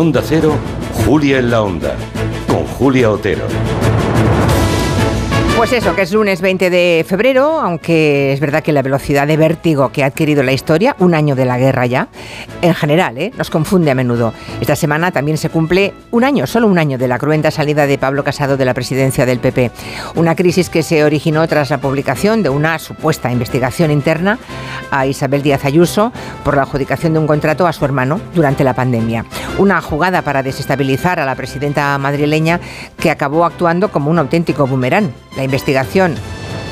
Onda Cero, Julia en la Onda, con Julia Otero. Pues eso, que es lunes 20 de febrero, aunque es verdad que la velocidad de vértigo que ha adquirido la historia, un año de la guerra ya, en general, ¿eh? nos confunde a menudo. Esta semana también se cumple un año, solo un año, de la cruenta salida de Pablo Casado de la presidencia del PP. Una crisis que se originó tras la publicación de una supuesta investigación interna a Isabel Díaz Ayuso por la adjudicación de un contrato a su hermano durante la pandemia. Una jugada para desestabilizar a la presidenta madrileña que acabó actuando como un auténtico boomerang. La investigación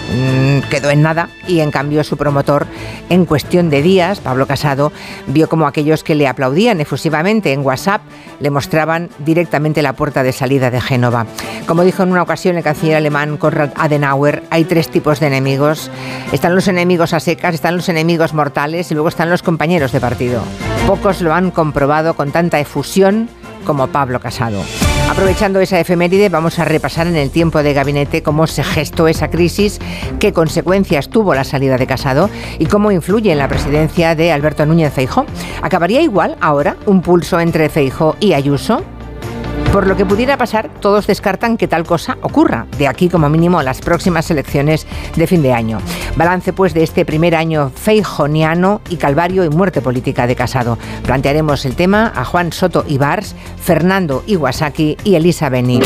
mm, quedó en nada y en cambio su promotor en cuestión de días, Pablo Casado, vio como aquellos que le aplaudían efusivamente en WhatsApp le mostraban directamente la puerta de salida de Génova. Como dijo en una ocasión el canciller alemán Konrad Adenauer, hay tres tipos de enemigos. Están los enemigos a secas, están los enemigos mortales y luego están los compañeros de partido. Pocos lo han comprobado con tanta efusión como Pablo Casado. Aprovechando esa efeméride, vamos a repasar en el tiempo de gabinete cómo se gestó esa crisis, qué consecuencias tuvo la salida de Casado y cómo influye en la presidencia de Alberto Núñez Feijó. ¿Acabaría igual ahora un pulso entre Feijó y Ayuso? Por lo que pudiera pasar, todos descartan que tal cosa ocurra, de aquí como mínimo las próximas elecciones de fin de año. Balance pues de este primer año feijoniano y calvario y muerte política de Casado. Plantearemos el tema a Juan Soto Ibars, Fernando Iwasaki y Elisa Beni.